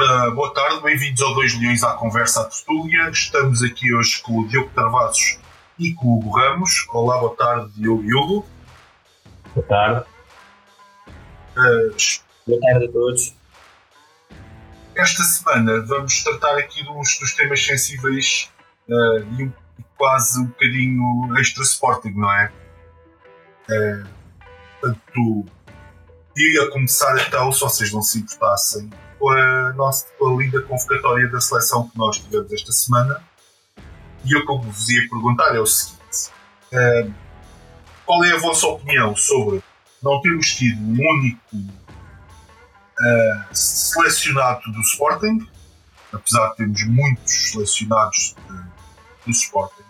Ora, boa tarde, bem-vindos ao 2 Leões à Conversa à Tertúlia. Estamos aqui hoje com o Diogo Travassos e com o Hugo Ramos. Olá, boa tarde, Diogo e Hugo. Boa tarde. Uh, boa tarde a todos. Esta semana vamos tratar aqui de uns dos temas sensíveis uh, e um, quase um bocadinho extra-sporting, não é? Uh, portanto, ia começar então, se vocês não se importassem, com a nossa com a linda convocatória da seleção que nós tivemos esta semana. E eu, como vos ia perguntar, é o seguinte: uh, qual é a vossa opinião sobre não termos tido um único uh, selecionado do Sporting, apesar de termos muitos selecionados do Sporting,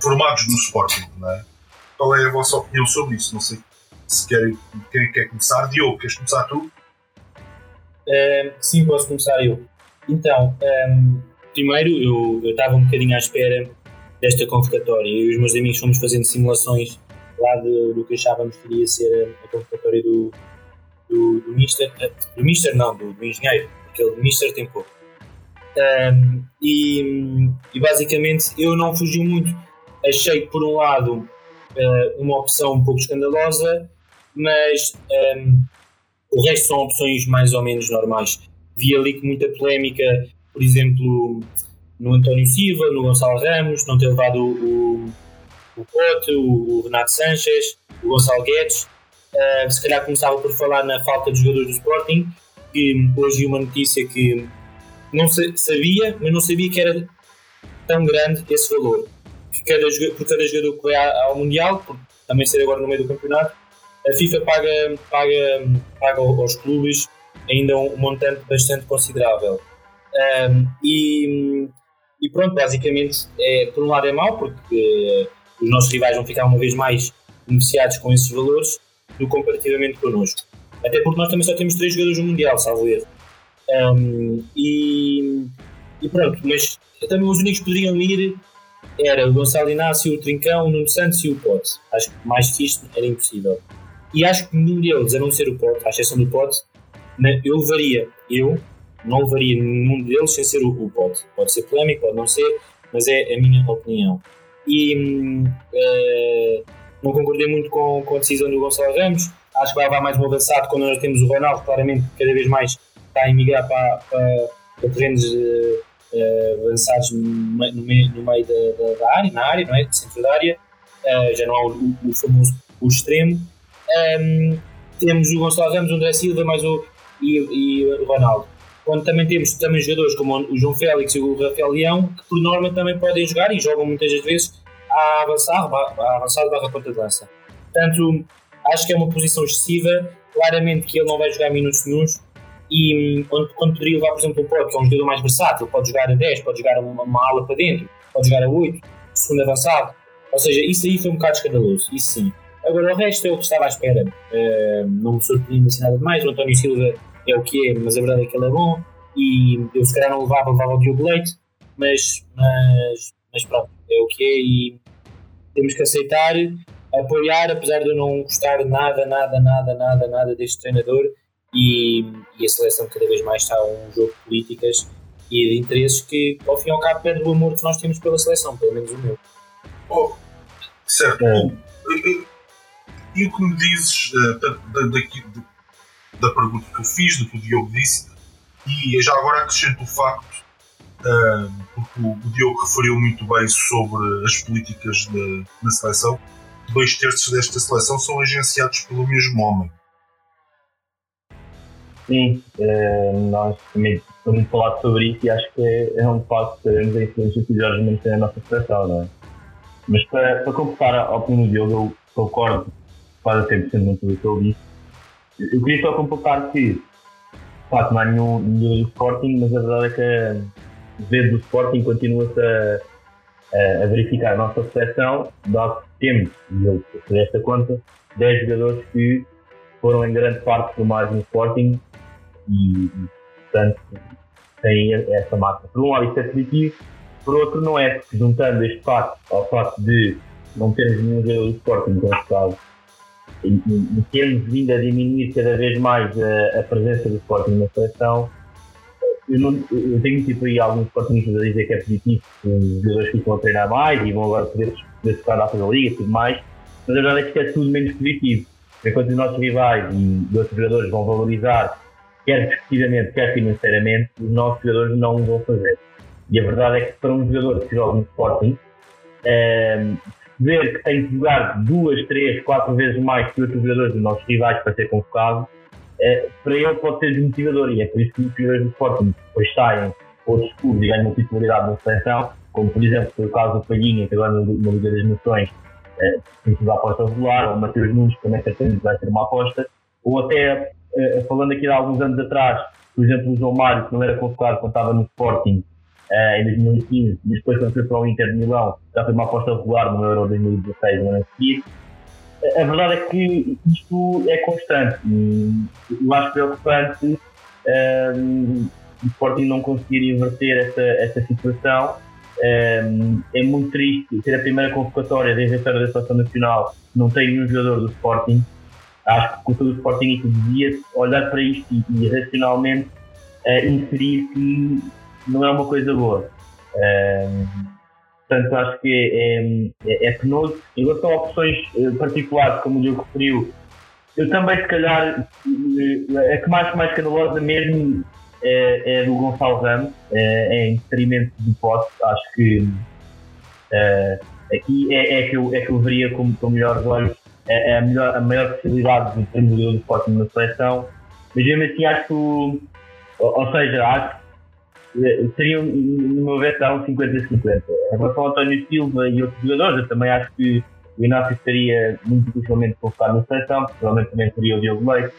formados no Sporting, não é? Qual é a vossa opinião sobre isso? Não sei se querem, quem quer começar. Diogo, queres começar tu? Sim, posso começar eu. Então, um, primeiro eu estava um bocadinho à espera desta convocatória. E os meus amigos fomos fazendo simulações lá de, do que achávamos que iria ser a, a convocatória do, do, do Mister, eh, do Mister não, do, do engenheiro, porque ele Mister tem pouco. Um, e, e, basicamente eu não fugi muito. Achei por um lado uh, uma opção um pouco escandalosa, mas um, o resto são opções mais ou menos normais. Vi ali com muita polémica, por exemplo, no António Silva, no Gonçalo Ramos, não ter levado o, o Pote, o, o Renato Sanches, o Gonçalo Guedes. Uh, se calhar começava por falar na falta de jogadores do Sporting, que hoje uma notícia que não sabia, mas não sabia que era tão grande esse valor. Que cada, por cada jogador que vai ao Mundial, também ser agora no meio do campeonato, a FIFA paga, paga, paga aos clubes ainda um montante bastante considerável. Um, e, e, pronto, basicamente, é, por um lado é mau, porque os nossos rivais vão ficar uma vez mais beneficiados com esses valores do comparativamente connosco. Até porque nós também só temos três jogadores no Mundial, salvo erro. Um, e, e, pronto, mas também os únicos que poderiam ir era o Gonçalo Inácio, o Trincão, o Nuno Santos e o Pote. Acho que mais que isto era impossível. E acho que nenhum deles, a não ser o Pote, à exceção do Pote, eu levaria, eu não levaria nenhum deles sem ser o, o Pote. Pode ser polémico, pode não ser, mas é a minha opinião. E uh, não concordei muito com, com, a decisão do Gonçalo Ramos. Acho que vai levar mais um avançado quando nós temos o Ronaldo, claramente, cada vez mais está a emigrar para, para, para terrenos uh, avançados no, no, meio, no meio da, da, da, área, na área, não é? Centro da área. já não há o, o famoso o extremo. Um, temos o Gonçalo Ramos, o André Silva mais o, e, e o Ronaldo. Quando também temos também jogadores como o João Félix e o Rafael Leão, que por norma também podem jogar e jogam muitas das vezes a avançar, a avançar barra ponta de lança. Portanto, acho que é uma posição excessiva. Claramente que ele não vai jogar minutos nenhums. E quando, quando poderia levar, por exemplo, o Porto, que é um jogador mais versátil, pode jogar a 10, pode jogar uma, uma ala para dentro, pode jogar a 8, segundo avançado. Ou seja, isso aí foi um bocado escandaloso, isso sim. Agora, o resto é o que estava à espera. Uh, não me surpreende assim nada demais. O António Silva é o que é, mas a verdade é que ele é bom. E eu, se calhar, não levava, levava o Diogo Leite, mas, mas, mas pronto, é o que é. E temos que aceitar, apoiar, apesar de eu não gostar nada, nada, nada, nada, nada deste treinador. E, e a seleção cada vez mais está a um jogo de políticas e de interesses que, ao fim e ao cabo, perde o amor que nós temos pela seleção, pelo menos o meu. Oh, certo. É. E o que me dizes uh, da, da, da, pergunta que eu fiz, do que o Diogo disse, e já agora acrescento o facto, uh, porque o, Diogo referiu muito bem sobre as políticas de, na seleção, dois terços desta seleção são agenciados pelo mesmo homem. Sim, uh, nós também estamos a falar sobre isso e acho que é, é um facto que sabemos a influência que Jorge tem na nossa seleção, não é? Mas para, para completar a opinião do Diogo, eu concordo quase 100% com tudo o que ele disse. Eu queria só completar que, de facto, não há nenhum, nenhum do Sporting, mas a verdade é que a vez do Sporting continua-se a, a, verificar a nossa seleção, dado que temos, e eu esta conta, 10 jogadores que foram em grande parte formados no Sporting e, portanto, têm essa marca. Por um lado, isso é positivo, por outro, não é, porque juntando este facto ao facto de não termos nenhum jogador do Sporting conquistado e, e termos vindo a diminuir cada vez mais a, a presença do Sporting na seleção, eu, não, eu tenho tipo aí alguns sportingistas a dizer que é positivo, que os jogadores ficam a treinar mais e vão agora poder, poder tocar na da liga e tudo mais, mas a verdade é que é tudo menos positivo. Enquanto os nossos rivais e outros jogadores vão valorizar, quer desportivamente, quer financeiramente, os nossos jogadores não o vão fazer. E a verdade é que para um jogador que joga no Sporting, é, ver que tem que jogar duas, três, quatro vezes mais que outros jogadores dos nossos rivais para ser convocado, é, para ele pode ser desmotivador e é por isso que os jogadores do Sporting depois saem outros clubes e ganham titularidade na seleção, como por exemplo foi o caso do Palhinha, que agora na Liga das Nações é, tem sido a aposta regular, ou o Matheus Nunes, que também certamente vai ser uma aposta, ou até, é, falando aqui de alguns anos atrás, por exemplo, o João Mário, que não era convocado quando estava no Sporting, uh, em 2015, e depois quando foi para o Inter de Milão, já foi uma aposta regular no Euro 2016, no ano a seguir. A verdade é que isto é constante eu acho preocupante um, o Sporting não conseguir inverter essa, essa situação. Um, é muito triste ser a primeira convocatória desde a história da Seleção Nacional não tem nenhum jogador do Sporting. Acho que o todo o Sporting devia olhar para isto e, e racionalmente uh, inserir que não é uma coisa boa. Um, portanto, acho que é, é, é, penoso. Em relação a opções eh, particulares, como o Diogo referiu, eu também, se calhar, eh, a que mais, mais escandalosa mesmo é, é do Gonçalo Ramos, é, é em detrimento do Pote. Acho que é, aqui é, é, que eu, é que eu veria como, com melhores olhos é, é, a, melhor, a maior possibilidade de ter um modelo de na seleção. Mas mesmo assim, acho que, ou, ou seja, acho seria, no meu ver, um 50-50. Em relação ao António Silva e outros jogadores, eu também acho que o Inácio estaria muito dificilmente colocado na seleção, provavelmente também teria o Diogo Leite.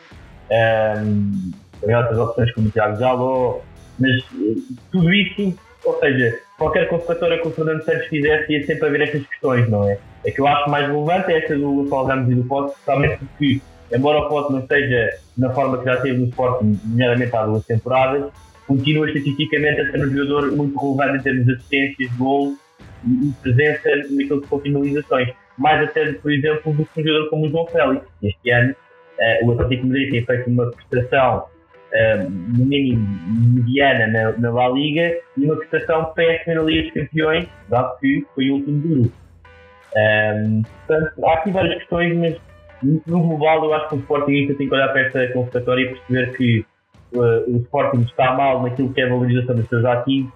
Um, também outras opções como o Tiago Jaló, mas eh, tudo isso, ou seja, qualquer convocatória que o Fernando Santos fizesse ia sempre haver estas questões, não é? É que eu acho mais relevante é esta do Paulo Ramos e do Pote, especialmente porque, embora o Pote não esteja na forma que já teve no Sporting, nomeadamente há duas temporadas, continua estatisticamente a ser um jogador muito relevante em termos de assistências, gol e presença naquilo que são finalizações. Mais até, por exemplo, do que um jogador como o João Félix. Este ano, uh, o Atlético Madrid tem feito uma prestação uh, no mínimo mediana na, na La Liga e uma prestação péssima na Liga dos Campeões, dado que foi o último do grupo. Um, ehm, portanto, há aqui várias questões, mas no global eu acho que o Sporting tem que olhar para esta convocatória e perceber que uh, o Sporting está mal naquilo que é a valorização dos seus ativos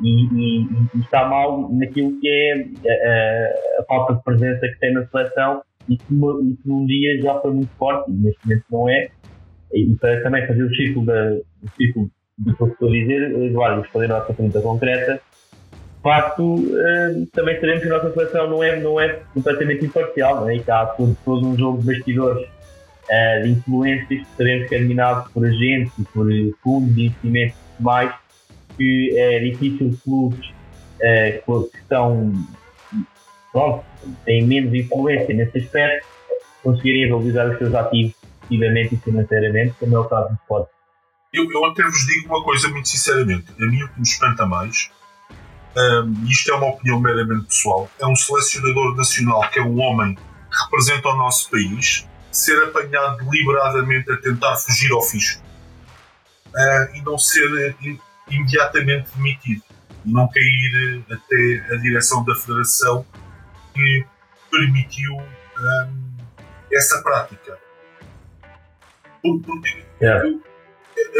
e, e, e está mal naquilo que é a, eh, a, a, falta de presença que tem na seleção e que, e que um dia já foi muito forte e neste momento não é. E para também fazer o ciclo, da, ciclo do que eu estou a dizer, Eduardo, responder a nossa pergunta concreta, de facto, também sabemos que a nossa seleção não é, não é completamente imparcial, não é? e que há todo, todo um jogo de bastidores uh, de influências que é dominado por agentes por fundos de investimento mais, que é difícil clubes uh, que estão, pronto, têm menos influência nesse aspecto, conseguirem valorizar os seus ativos ativamente e financeiramente, como é o caso do Sport. Eu, eu até vos digo uma coisa muito sinceramente, a mim o que me espanta mais, um, isto é uma opinião meramente pessoal, é um selecionador nacional que é um homem que representa o nosso país, ser apanhado deliberadamente a tentar fugir ao fisco uh, e não ser uh, imediatamente demitido e não cair uh, até a direção da federação que permitiu um, essa prática. Porque yeah. eu,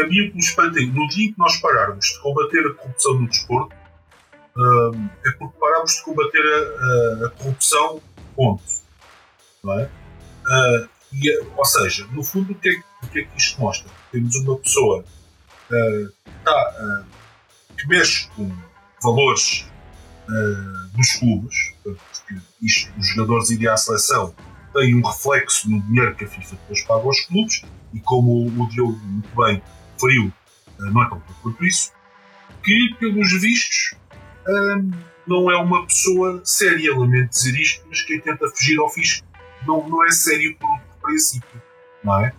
a mim o que me espanta é no dia em que nós pararmos de combater a corrupção no desporto um, é porque paramos de combater a, a, a corrupção, ponto. Não é? Uh, e, ou seja, no fundo, o que, é, o que é que isto mostra? Temos uma pessoa uh, tá, uh, que mexe com valores uh, dos clubes, porque isto, os jogadores e a seleção têm um reflexo no dinheiro que a FIFA depois paga aos clubes, e como o Diogo muito bem referiu, não é tão pouco quanto isso, que, pelos vistos, não é uma pessoa séria, lamento dizer isto, mas quem tenta fugir ao fisco não, não é sério por, princípio, não é?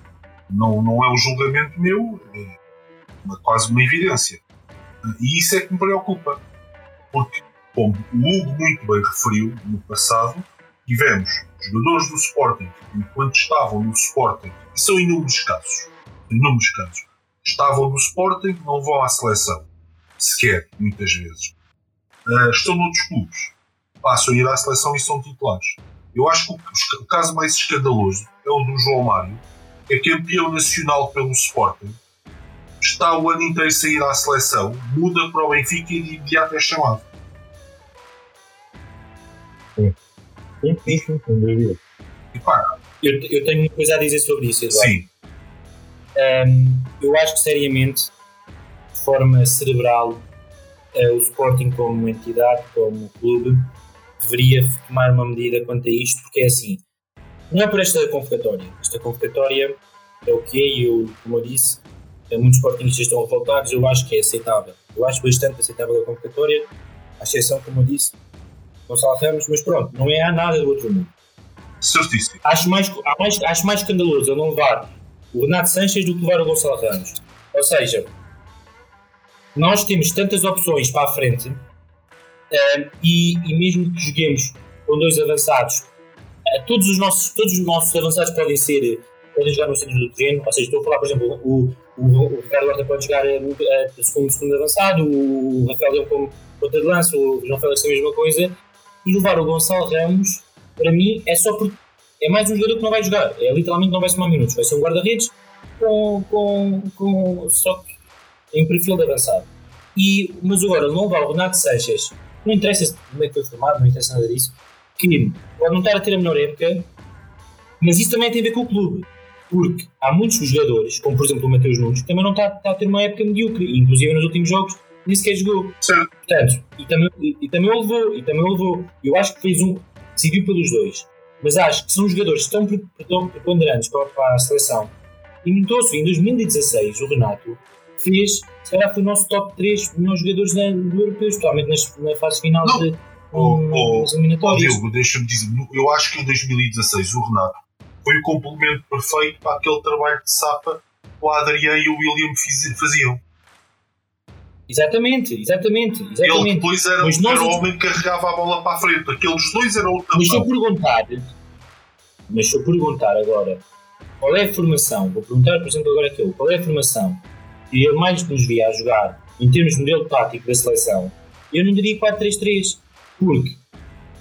Não, não é um julgamento meu, é uma, quase uma evidência. E isso é que me preocupa, porque, como o Hugo muito bem referiu no passado, tivemos jogadores do Sporting, enquanto estavam no Sporting, e são inúmeros casos, inúmeros casos, estavam no Sporting, não vão à seleção. Sequer, muitas vezes. Uh, estão noutros clubes, passam a ir à seleção e são titulares. Eu acho que o, o caso mais escandaloso é o do João Mário, que é campeão nacional pelo Sporting, está o ano inteiro a sair à seleção, muda para o Benfica e de imediato é chamado. Sim, sim, sim, sim sem dúvida. Eu, eu, tenho uma coisa a dizer sobre isso, Eduardo. Sim. Um, eu acho que seriamente, de forma cerebral, uh, o Sporting como entidade, como clube, deveria tomar uma medida quanto a isto, porque é assim, não é por esta convocatória. Esta convocatória é o que é, e eu, como eu disse, eh, muitos sportingistas estão revoltados, eu acho que é aceitável. Eu acho bastante aceitável a convocatória, à exceção, como eu disse, Gonçalo Ramos, mas pronto, não é nada do outro mundo. Certíssimo. Acho mais, mais, acho mais escandaloso eu não levar o Renato Sanches do que levar o Gonçalo Ramos. Ou seja, nós temos tantas opções para a frente eh, e, e, mesmo que joguemos com dois avançados, uh, todos, os nossos, todos os nossos avançados podem ser podem jogar no centro do terreno, ou seja, estou a falar, por exemplo, o, o, o Ricardo Horta pode jogar a, segundo, segundo avançado, o, o Rafael Leão como ponta de lança, o João Félix a mesma coisa, e levar o Gonçalo Ramos, para mim, é só porque é mais um jogador que não vai jogar. É literalmente não vai somar minutos. Vai ser um guarda-redes com, com, com, só que em perfil de avançado. E, mas agora, não levar o Renato Sanches, não interessa como é que foi formado, não interessa nada disso, que pode não estar a ter a melhor época, mas isso também tem a ver com o clube. Porque há muitos jogadores, como por exemplo o Mateus Nunes, que também não está, está a ter uma época medíocre, inclusive nos últimos jogos nem sequer jogou. Sim. Portanto, e também, e, e também o levou, e também o levou. Eu acho que fez um, decidiu pelos dois. Mas acho que são jogadores que estão preponderantes para, para a seleção. E notou-se, em 2016, o Renato fez, se calhar foi o nosso top 3 melhores jogadores do europeu, especialmente nas, na fase final não. de um, das eliminatórias. Oh, deixa-me dizer, eu acho que em 2016 o Renato foi o complemento perfeito para aquele trabalho de sapa que o Adriano e o William faziam. Exatamente, exatamente, exatamente. Ele depois era, mas era o homem que carregava a bola para a frente. Aqueles dois eram o Mas se eu perguntar, mas se eu perguntar agora qual é a formação, vou perguntar, por exemplo, agora aquilo, qual é a formação que ele mais nos via a jogar em termos de modelo tático da seleção, eu não diria 4-3-3. Porque,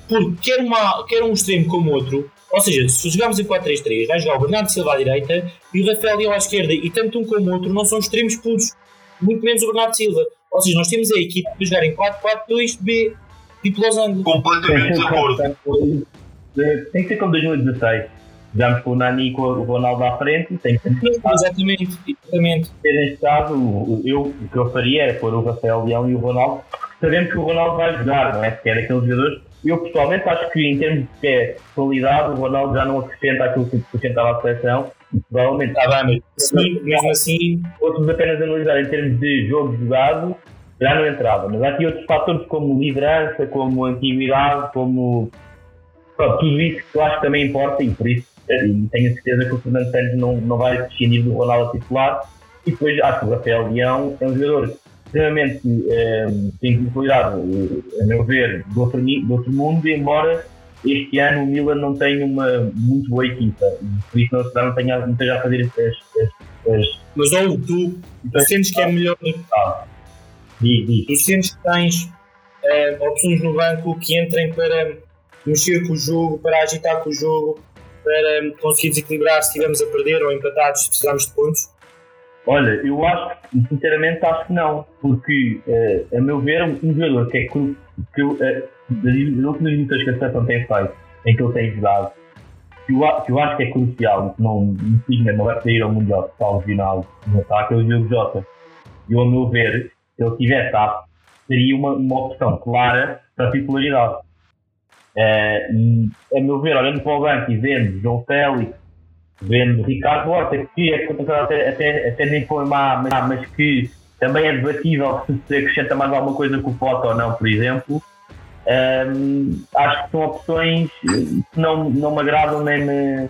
porque quer, uma, quer um extremo como outro, ou seja, se jogarmos em 4-3-3, vai jogar o Bernardo Silva à direita e o Rafael Leão à esquerda, e tanto um como o outro não são extremos puros, muito menos o Bernardo Silva. Ou seja, nós temos a equipe para jogar em 4-4-2-B, tipo Los Angeles. Completamente de acordo. Tem que ser como 2016. Jogamos com o Nani e com o Ronaldo à frente. Tem que exatamente, exatamente. Neste caso, eu, o que eu faria era pôr o Rafael Leão e o Ronaldo. Sabemos que o Ronaldo vai jogar, não é? Se quer aqueles jogadores. Eu pessoalmente acho que em termos de qualidade, o Ronaldo já não acrescenta aquilo que acrescentava à seleção Provavelmente. Está bem, mas sim, mesmo assim. Outros apenas analisar em termos de jogo jogado, já não entrava. Mas há aqui outros fatores como liderança, como antiguidade, como. Pronto, tudo isso que eu acho que também importa e por isso tenho a certeza que o Fernando Santos não, não vai descindir do Ronaldo titular. E depois acho que o Rafael Leão é um jogador extremamente eh, tem qualidade, a meu ver, do outro, do outro mundo, embora este ano o Milan não tem uma muito boa equipa, por isso não, não, tenha, não esteja a fazer as. as, as Mas ou tu, tu sentes que é melhor. Ah, diz, diz. Tu sentes que tens uh, opções no banco que entrem para mexer com o jogo, para agitar com o jogo, para conseguir desequilibrar se estivermos a perder ou empatados se precisarmos de pontos? Olha, eu acho, sinceramente, acho que não, porque, uh, a meu ver, um jogador que é que, que uh, das últimas edições que a seleção tem feito, em que ele tem jogado, que eu, que eu acho que é crucial, que não, infelizmente, não vai sair ao Mundial de Paulo Vinal no ataque, é o Diogo Jota. E, ao meu ver, se ele tivesse apto, seria uma, uma opção clara para a titularidade. E, a meu ver, olhando para o banco e vendo João Félix, vendo Ricardo Horta, que é até, até, até nem foi má, mas que também é debatível se acrescenta mais alguma coisa com o Pote ou não, por exemplo. Acho que são opções que não, não me agradam nem me.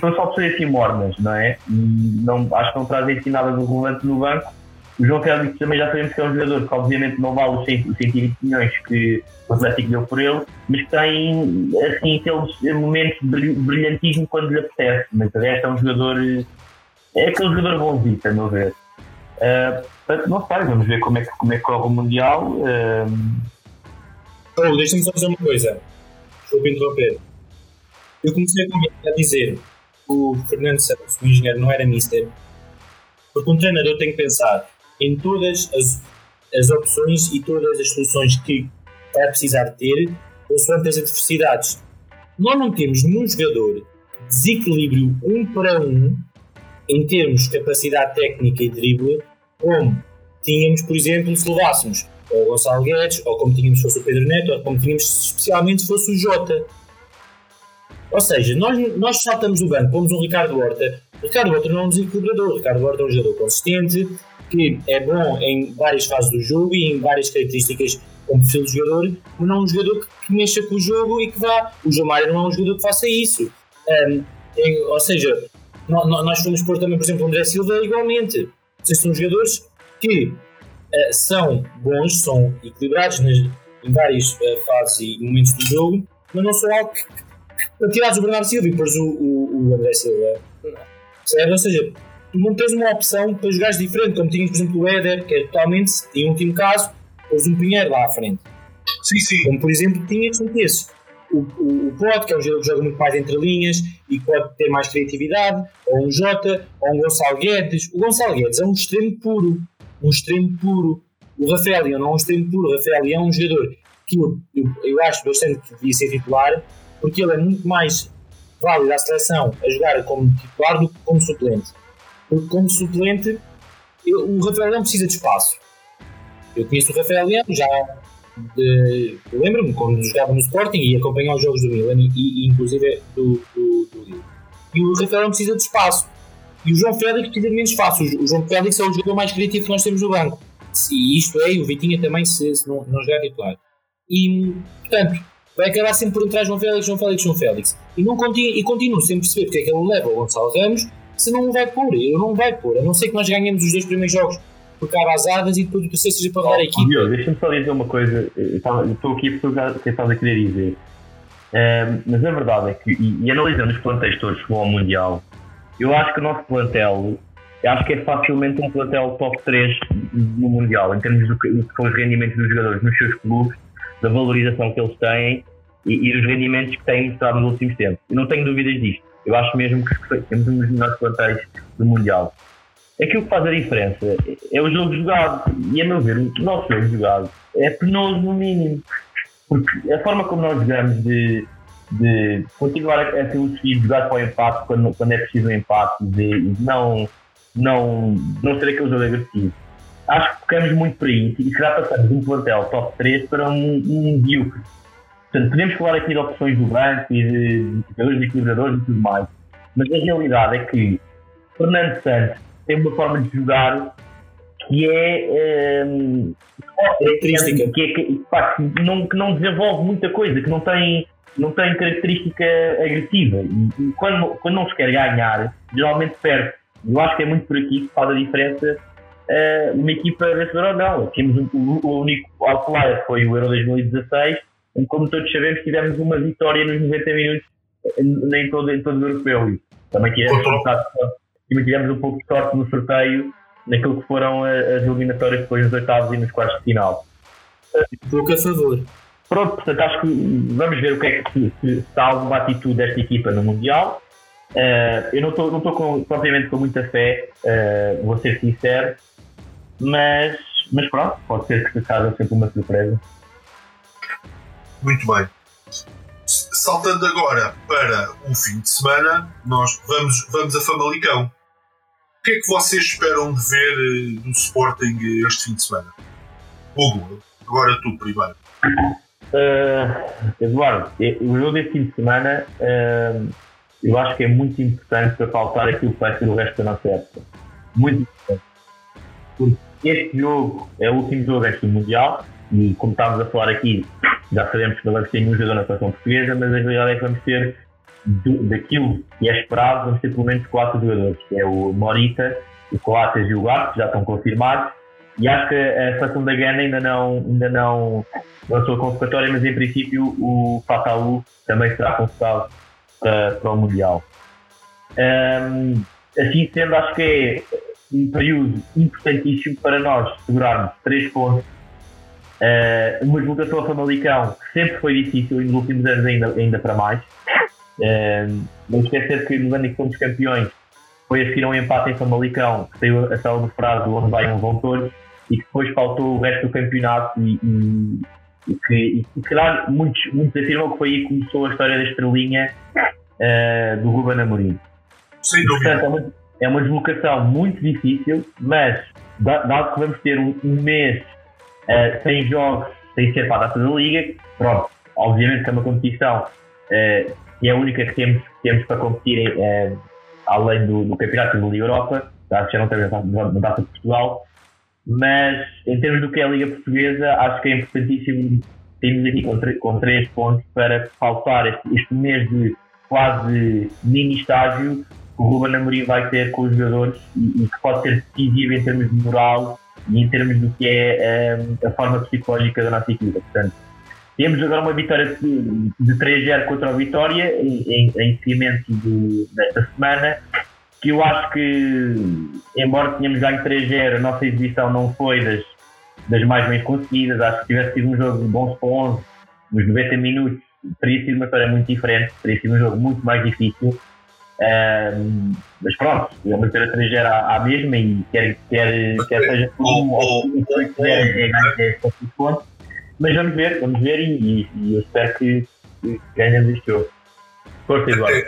São só opções assim mornas, não é? Não, acho que não trazem assim nada de relevante no banco. O João Félix também já sabemos que é um jogador que obviamente não vale os 120 milhões que o Atlético deu por ele, mas que tem assim aqueles momentos de brilhantismo quando lhe apetece. Mas o resto é um jogador. É aquele jogador bonzito, a meu ver. Uh, não sei, vamos ver como é que, como é que corre o Mundial. Uh... Oh, Deixa-me só dizer uma coisa. Desculpa interromper. Eu comecei a dizer que o Fernando Santos, o engenheiro, não era mister, porque um treinador tem que pensar em todas as, as opções e todas as soluções que vai precisar de ter consoante as adversidades. Nós não temos nenhum jogador desequilíbrio um para um em termos de capacidade técnica e drible, como tínhamos, por exemplo, se levássemos ou o Gonçalo Guedes, ou como tínhamos se fosse o Pedro Neto, ou como tínhamos especialmente se fosse o Jota. Ou seja, nós, nós saltamos o banco, pomos um Ricardo Horta. O Ricardo Horta não é um desequilibrador, o Ricardo Horta é um jogador consistente, que é bom em várias fases do jogo e em várias características como perfil de jogador, mas não é um jogador que, que mexa com o jogo e que vá. O João não é um jogador que faça isso. Um, em, ou seja, nós fomos pôr também, por exemplo, o André Silva igualmente. Vocês são jogadores que uh, são bons, são equilibrados nas, em várias uh, fases e momentos do jogo, mas não são algo que, para tirares o Bernardo Silva e pôres o, o, o André Silva. Ou seja, não tens uma opção para jogares diferente, como tinhas, por exemplo, o Éder, que é totalmente, em último caso, pôs um Pinheiro lá à frente. Sim, sim. Como, por exemplo, tinhas um esse. O, o, o Pote, que é um jogador que joga muito mais entre linhas e pode ter mais criatividade, ou um Jota, ou um Gonçalo Guedes. O Gonçalo Guedes é um extremo puro. Um extremo puro. O Rafael Leão não é um extremo puro. O Rafael Leão é um jogador que eu, eu, eu acho bastante que devia ser titular, porque ele é muito mais válido à seleção a jogar como titular do que como suplente. Porque como suplente, eu, o Rafael Leão precisa de espaço. Eu conheço o Rafael Leão já lembro-me quando jogava no Sporting e acompanhava os jogos do Milan e, e inclusive do, do, do. E o Rafael não precisa de espaço. E o João Félix precisa de menos espaço. O João Félix é o jogador mais criativo que nós temos no banco. E isto é, e o Vitinha também se, se não, não jogar titular. E, portanto, vai acabar sempre por entrar João Félix, João Félix, João Félix. E, não continua, e continuo sem perceber porque é que ele leva o Gonçalo Ramos se não vai pôr. Ele não vai pôr. A não ser que nós ganhemos os dois primeiros jogos por cabazadas e depois o terceiro seja para dar a equipe. Deixa-me só dizer uma coisa, eu estou aqui porque eu que estás a querer dizer. Um, mas a verdade é que, e, e analisando os plantéis todos que vão ao Mundial, eu acho que o nosso plantel, eu acho que é facilmente um plantel top 3 no Mundial, em termos do que, do que são os rendimentos dos jogadores nos seus clubes, da valorização que eles têm e, e dos rendimentos que têm mostrado nos últimos tempos. Eu não tenho dúvidas disto. Eu acho mesmo que temos um dos melhores plantéis do Mundial aquilo que faz a diferença é o jogo jogado. E a meu ver, o nosso jogo jogado é penoso no mínimo. Porque a forma como nós jogamos de, de continuar a, a de jogar para o empate quando, quando é preciso um empate, de, não, não, não ser aquele jogo agressivo. Acho que ficamos muito por aí e será passamos de um plantel top 3 para um, um medíocre. Portanto, podemos falar aqui de opções do banco e de jogadores de equilibradores e tudo mais, mas a realidade é que Fernando Santos tem uma forma de jogar que é um, característica que, é, que, pá, que, não, que não desenvolve muita coisa, que não tem, não tem característica agressiva. E, e quando, quando não se quer ganhar, geralmente perde. Eu acho que é muito por aqui que faz a diferença uh, uma equipa vencedora ou não. Tínhamos um, o único outlier foi o Euro 2016, onde, como todos sabemos, tivemos uma vitória nos 90 minutos em todo, em todo o europeu. Também tivemos um e tivemos um pouco de sorte no sorteio naquilo que foram as eliminatórias depois dos oitavos e nos quartos de final. Pouco a favor. Pronto, portanto, acho que vamos ver o que é que se, se, se há alguma atitude desta equipa no Mundial. Uh, eu não estou não com, propriamente com muita fé, uh, vou ser sincero, mas, mas pronto, pode ser que seja sempre uma surpresa. Muito bem. Saltando agora para o fim de semana, nós vamos, vamos a Famalicão que é que vocês esperam de ver eh, do Sporting este fim de semana? Hugo, agora tu primeiro. Uh, Eduardo, o jogo deste fim de semana uh, eu acho que é muito importante para faltar aquilo que vai ser o resto da nossa época. Muito importante. Porque este jogo é o último jogo do Mundial e como estávamos a falar aqui, já sabemos que não vamos ter nenhum jogador na seleção portuguesa, mas a realidade é que vamos ter do, daquilo que é esperado, vamos ter pelo menos quatro jogadores, que é o Morita, o Coates e o Gato, que já estão confirmados. E acho que a seleção da Gana ainda não, ainda não lançou a convocatória, mas em princípio o Fatalu também será convocado para, para o Mundial. Um, assim sendo, acho que é um período importantíssimo para nós segurarmos três pontos. Uh, uma deslocação a Famalicão que sempre foi difícil e nos últimos anos ainda, ainda para mais. Uh, não esquecer que no ano em que fomos campeões foi a seguir um empate em Famalicão, que saiu a célebre frase onde vai um vão todos, e que depois faltou o resto do campeonato e, e, e que, e, e claro, muitos, muitos afirmam que foi aí que começou a história da estrelinha uh, do Ruben Amorim. Sem dúvida. Portanto, é uma, é uma deslocação muito difícil, mas dado que vamos ter um, um mês uh, sem jogos, sem ser para a data da Liga, pronto, obviamente que é uma competição uh, que é a única que temos, que temos para competir uh, além do, do Campeonato da Liga Europa, já, já não temos a data de Portugal, mas em termos do que é a Liga Portuguesa, acho que é importantíssimo termos aqui com, com três pontos para faltar este, este mês de quase mini estágio que o Ruben Amorim vai ter com os jogadores e, e, que pode ser decisivo em termos de moral e em termos do que é um, a forma psicológica da nossa equipa. Portanto, temos agora uma vitória de, de 3-0 contra a Vitória em, em, seguimento de, desta semana que eu acho que embora tenhamos ganho 3-0 a nossa exibição não foi das, das mais bem conseguidas acho que tivesse sido um jogo de bons para nos 90 minutos teria sido uma história muito diferente teria sido um jogo muito mais difícil um, mas pronto, a bater a 3 à, à mesma e quer, quer, quer seja como ou é ganhar pontos. Mas vamos ver, vamos ver e, e eu espero que, que ganhemos este jogo. Força, Eduardo.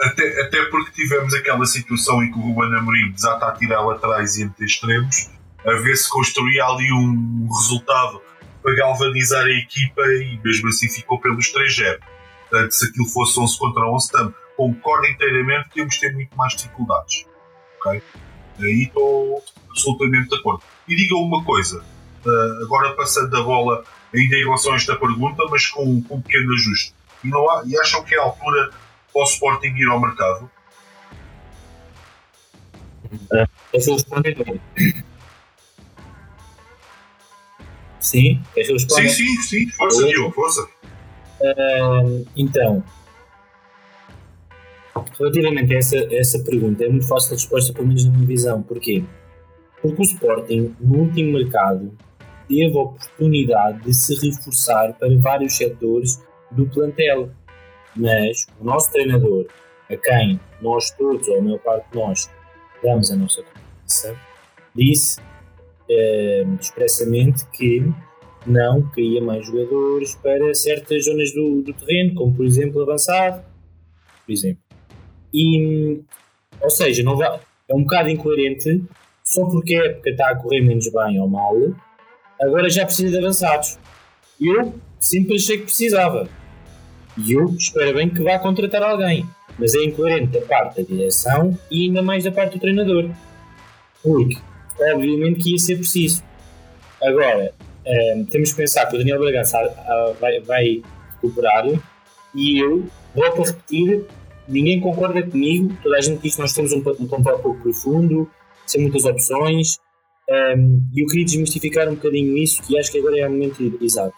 Até, até porque tivemos aquela situação em que o Ruben Amorim desata a tirar lá atrás e entre extremos, a ver se construía ali um resultado para galvanizar a equipa e mesmo assim ficou pelos 3-0. Portanto, se aquilo fosse 11 contra 11, também concordo inteiramente que íamos ter muito mais dificuldades. Ok? Aí estou absolutamente de acordo. E diga uma coisa, uh, agora passando a bola ainda em relação a esta pergunta, mas com, com um pequeno ajuste. E, não há, e acham que é a altura para o Sporting ir ao mercado? Esse é o Sim, esse é Sim, sim, sim, força, Diogo, força. Uh, então, Relativamente a essa, essa pergunta, é muito fácil a resposta, pelo menos na minha visão. Porquê? Porque o Sporting, no último mercado, teve a oportunidade de se reforçar para vários setores do plantel. Mas o nosso treinador, a quem nós todos, ou a maior parte de nós, damos a nossa confiança, disse eh, expressamente que não queria mais jogadores para certas zonas do, do terreno, como por exemplo avançado, por exemplo. E, ou seja, não vai, é um bocado incoerente só porque a época está a correr menos bem ou mal, agora já precisa de avançados. Eu sempre achei que precisava. E eu espero bem que vá contratar alguém. Mas é incoerente da parte da direção e ainda mais da parte do treinador. Porque, obviamente, que ia ser preciso. Agora, um, temos que pensar que o Daniel Bragança vai, vai recuperar e eu volto a repetir ninguém concorda comigo, toda a gente diz que nós temos um, um plantel pouco profundo, sem muitas opções, um, e eu queria desmistificar um bocadinho isso, e acho que agora é o momento exato.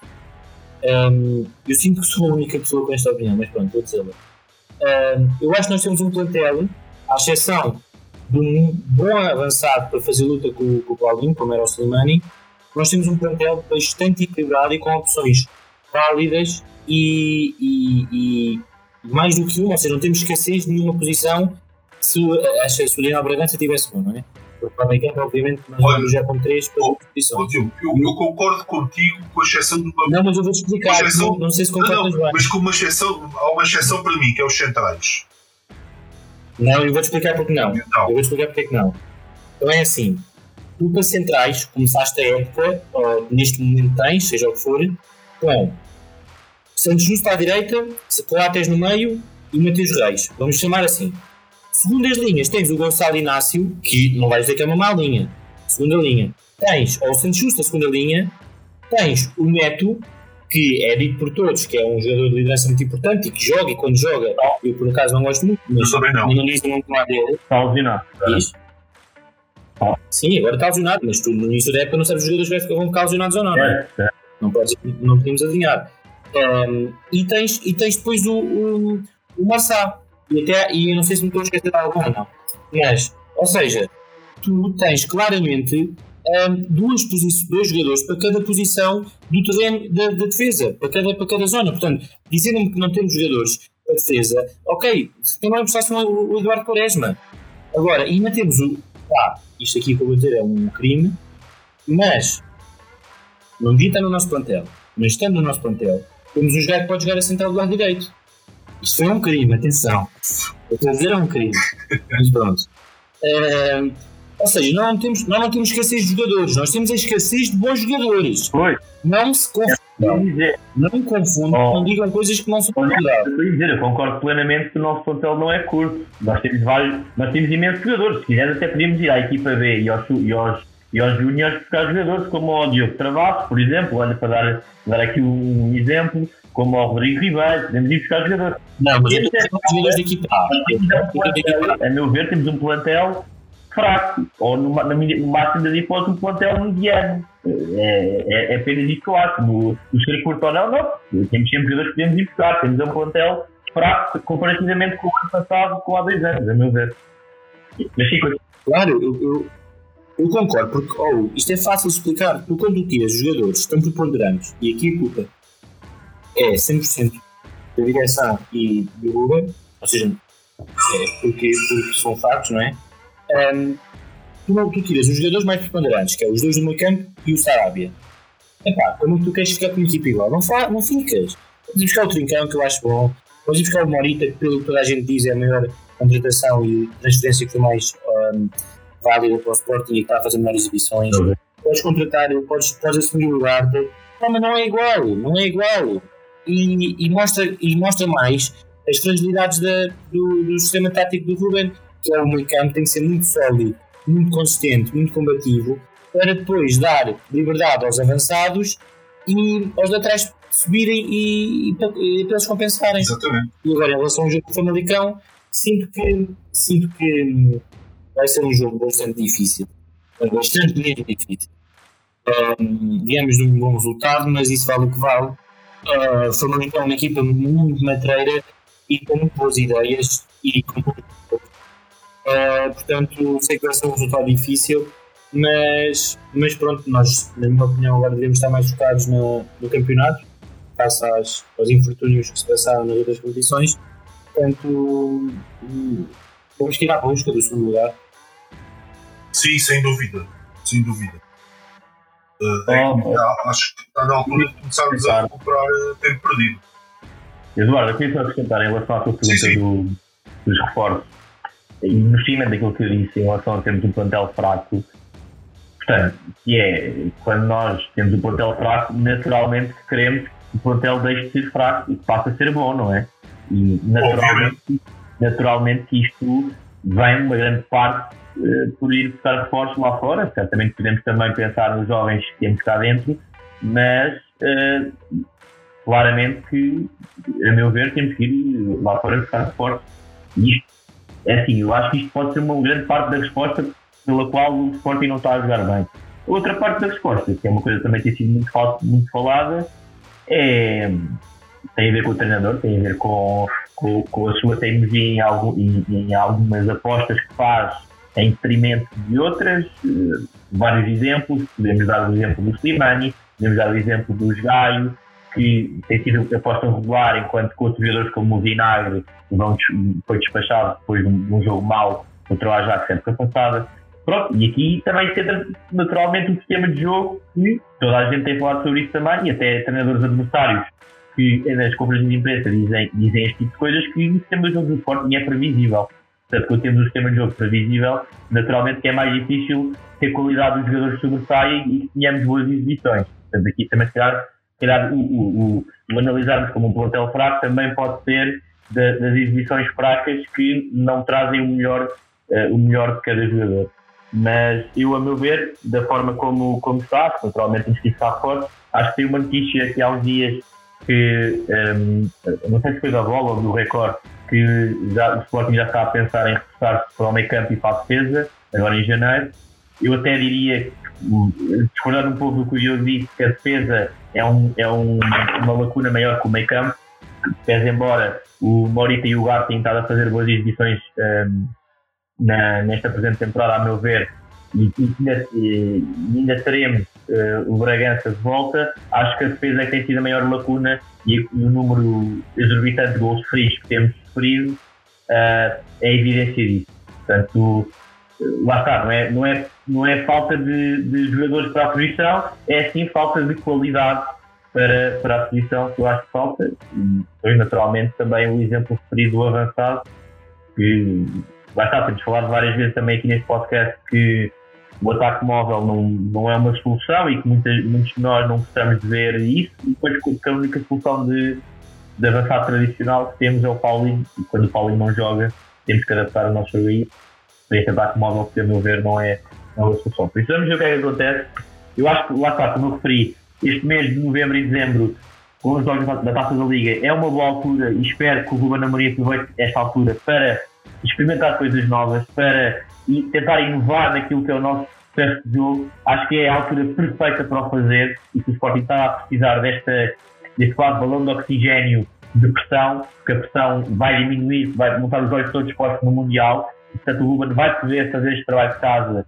Um, eu sinto que sou a única pessoa com esta opinião, mas pronto, vou dizê-la. Um, eu acho que nós temos um plantel, à exceção de um bom avançado para fazer luta com, com o Claudinho, como era o Slimani, nós temos um plantel bastante equilibrado e com opções válidas e, e, e mais do que uma, ou seja, não temos escassez de nenhuma posição se, se, se o Daniel Bragança tivesse bom, não é? Porque para a equipa, obviamente, nós Olha, já com três oh, posições. Oh, eu, eu, concordo contigo com a exceção do Não, mas eu vou explicar, exceção, não, não, sei se concordas bem. Mas com uma exceção, há uma exceção para mim, que é os centrais. Não, eu vou-te explicar porque não. não. Eu vou-te explicar porque é que não. Então é assim, tu para centrais, começaste a época, ou neste momento tens, seja o que for, com Santos Justo à direita, Coates no meio e Mateus Reis. Vamos chamar assim. Segundas linhas, tens o Gonçalo Inácio, que não vais dizer que é uma má linha. Segunda linha. Tens o Santos Justo, a segunda linha. Tens o Neto, que é dito por todos que é um jogador de liderança muito importante e que joga, e quando joga, eu por acaso não gosto muito, mas também não. não diz muito lá dele. Está. Diz? Sim, agora está lesionado, mas tu no início da época não sabes os jogadores que vão ficar lesionados ou não, não é? é? Não, podes, não podemos adivinhar. Um, e, tens, e tens depois o, o, o. E, até, e não sei se me estou a esquecer de algum não. Mas, ou seja, tu tens claramente um, duas dois jogadores para cada posição do terreno da, da, defesa, para cada, para cada zona. Portanto, dizendo-me que não temos jogadores para defesa, ok, também precisasse o, o Eduardo Quaresma. Agora, ainda temos o. Ah, isto aqui que eu vou dizer é um crime, mas não devia estar no nosso plantel, mas estando no nosso plantel, temos um jogador que pode jogar a central do lado direito. Isto é um crime, atenção. A dizer é um crime. Mas pronto. Uh, ou seja, nós não, temos, nós não temos escassez de jogadores, nós temos a escassez de bons jogadores. Foi. Não se confundam. Não confundam, oh. não digam coisas que não são verdade. Eu dizer, eu concordo plenamente que o nosso plantel não é curto. Nós temos vários, nós temos imensos jogadores. Se quiseres até podíamos ir à equipa B e aos, e aos, e aos júniores buscar jogadores como o Diogo Travasso, por exemplo, olha para dar, dar aqui um exemplo, como o Rodrigo Ribeiro, podemos ir buscar jogadores. Não, mas eu estou a jogadores da equipa A. Meu ver, temos um plantel fraco, ou no, no máximo das hipóteses, um plantel mediano. É, é, é apenas isso que eu acho. No, no ser curto ou não, não. Temos sempre jogadores que podemos ir buscar. Temos um plantel fraco comparativamente com o ano passado, com há dois anos, a meu ver. Mas fico Claro, eu, eu, eu, concordo, porque oh, isto é fácil de explicar. Tu, quando tiras jogadores tão preponderantes, e aqui a culpa é 100% da direção e do Ruben, ou seja, é porque, porque são factos, não é? Um, tu, não, tu tiras os jogadores mais preponderantes, que é os dois do meio campo e o Sarabia. Epá, como tu queres ficar com uma equipa igual? Não, não ficas. Podes buscar o Trincão, que eu acho bom. Podes buscar o Morita, que pelo que toda a gente diz é a maior contratação e transferência que foi mais um, válida para o Sporting e que está a fazer melhores exibições. Uhum. Podes contratar, podes, podes assumir o lugar. Não, mas não é igual, não é igual. E, e mostra, e mostra mais as fragilidades da, do, do sistema tático do Ruben que é o meio campo, tem que ser muito sólido, muito consistente, muito combativo, para depois dar liberdade aos avançados e aos laterais subirem e, e, e, para eles compensarem. Exatamente. E agora, em relação ao jogo do Famalicão, sinto que, sinto que vai ser um jogo bastante difícil. Bastante difícil. Um, viemos de um bom resultado, mas isso vale o que vale. Uh, é uma equipa muito matreira e com muito boas ideias e com Uh, portanto, sei que vai ser um resultado difícil, mas, mas pronto, nós, na minha opinião, agora devemos estar mais focados no, no campeonato, face aos infortúnios que se passaram nas outras competições. Portanto, vamos tirar a busca do segundo lugar. Sim, sem dúvida. Sem dúvida. Uh, é, oh, acho que está na altura de começarmos a recuperar uh, tempo perdido. Eduardo, eu queria só acrescentar em relação à tua pergunta do, dos reforços e no cima daquilo que eu disse em relação a termos um plantel fraco, portanto, que é quando nós temos um plantel fraco, naturalmente queremos que o plantel deixe de ser fraco e que passe a ser bom, não é? E naturalmente, naturalmente que isto vem uma grande parte uh, por ir buscar reforços lá fora. Certamente podemos também pensar nos jovens que temos cá dentro, mas uh, claramente que, a meu ver, temos que ir lá fora buscar reforços. Isto é assim, eu acho que isto pode ser uma grande parte da resposta pela qual o Sporting não está a jogar bem. Outra parte da resposta, que é uma coisa que também tem sido muito, muito falada, é, tem a ver com o treinador, tem a ver com, com, com a sua teimosia em, algum, em, em, algumas apostas que faz em detrimento de outras. Uh, vários exemplos, podemos dar o exemplo do Slimani, podemos dar o exemplo do Gaio, que tem sido aposta regular, enquanto que outros jogadores como o Vinagre vão, foi despachado depois de um, jogo mau contra o Ajax época passada. Pronto, e aqui também entra naturalmente um sistema de jogo que toda a gente tem falado sobre isso também, e até treinadores adversários que nas compras de imprensa dizem, dizem este tipo de coisas, que o sistema de jogo do Sporting é previsível. Portanto, quando temos um sistema de jogo previsível, naturalmente que é mais difícil que a qualidade dos jogadores sobressaia e que tenhamos boas exibições. Portanto, aqui também se calhar calhar o, o, o, analisarmos como um plantel fraco também pode ser da, das exibições fracas que não trazem o melhor, uh, o melhor de cada jogador. Mas eu, a meu ver, da forma como, como está, naturalmente temos estar forte, acho que tem uma notícia que há uns dias que, um, ehm, não sei se foi da bola ou do recorde, que já, o Sporting já está a pensar em reforçar-se para o meio campo e para a defesa, agora em janeiro. Eu até diria, discordando um pouco do que o Diogo disse, que a defesa é, um, é um, uma lacuna maior que o meio campo, pese embora o Morita e o Gato tenham estado a fazer boas exibições um, na, nesta presente temporada, a meu ver, e, e, ainda, e ainda teremos o Bragança de volta, acho que a defesa é que tem sido a maior lacuna e o número exorbitante de gols frios que temos sofrido uh, é evidência disso. Portanto, lá está, não é, não é, não é falta de, de jogadores para a posição, é sim falta de qualidade para, para a posição que eu acho que falta. E depois, naturalmente, também o exemplo referido do avançado, que lá está, temos falado várias vezes também aqui neste podcast que o ataque móvel não, não é uma solução e que muitas, muitos de nós não gostamos de ver isso, e depois que a única solução de, de avançado tradicional que temos é o Paulinho, e quando o Paulinho não joga, temos que adaptar o nosso jogo a. Este ataque móvel, que a meu ver, não é, não é uma solução. Vamos ver o que é que acontece. Eu acho que, lá está, como eu referi, este mês de novembro e dezembro, com os jogos da Taça da Liga, é uma boa altura e espero que o Ruben Amorim aproveite esta altura para experimentar coisas novas, para tentar inovar naquilo que é o nosso processo de jogo. Acho que é a altura perfeita para o fazer e que o Sporting está a precisar desta, deste quase balão de oxigênio de pressão, porque a pressão vai diminuir, vai montar os olhos todos postos no Mundial. E, portanto, o Ruben vai poder fazer este trabalho de casa,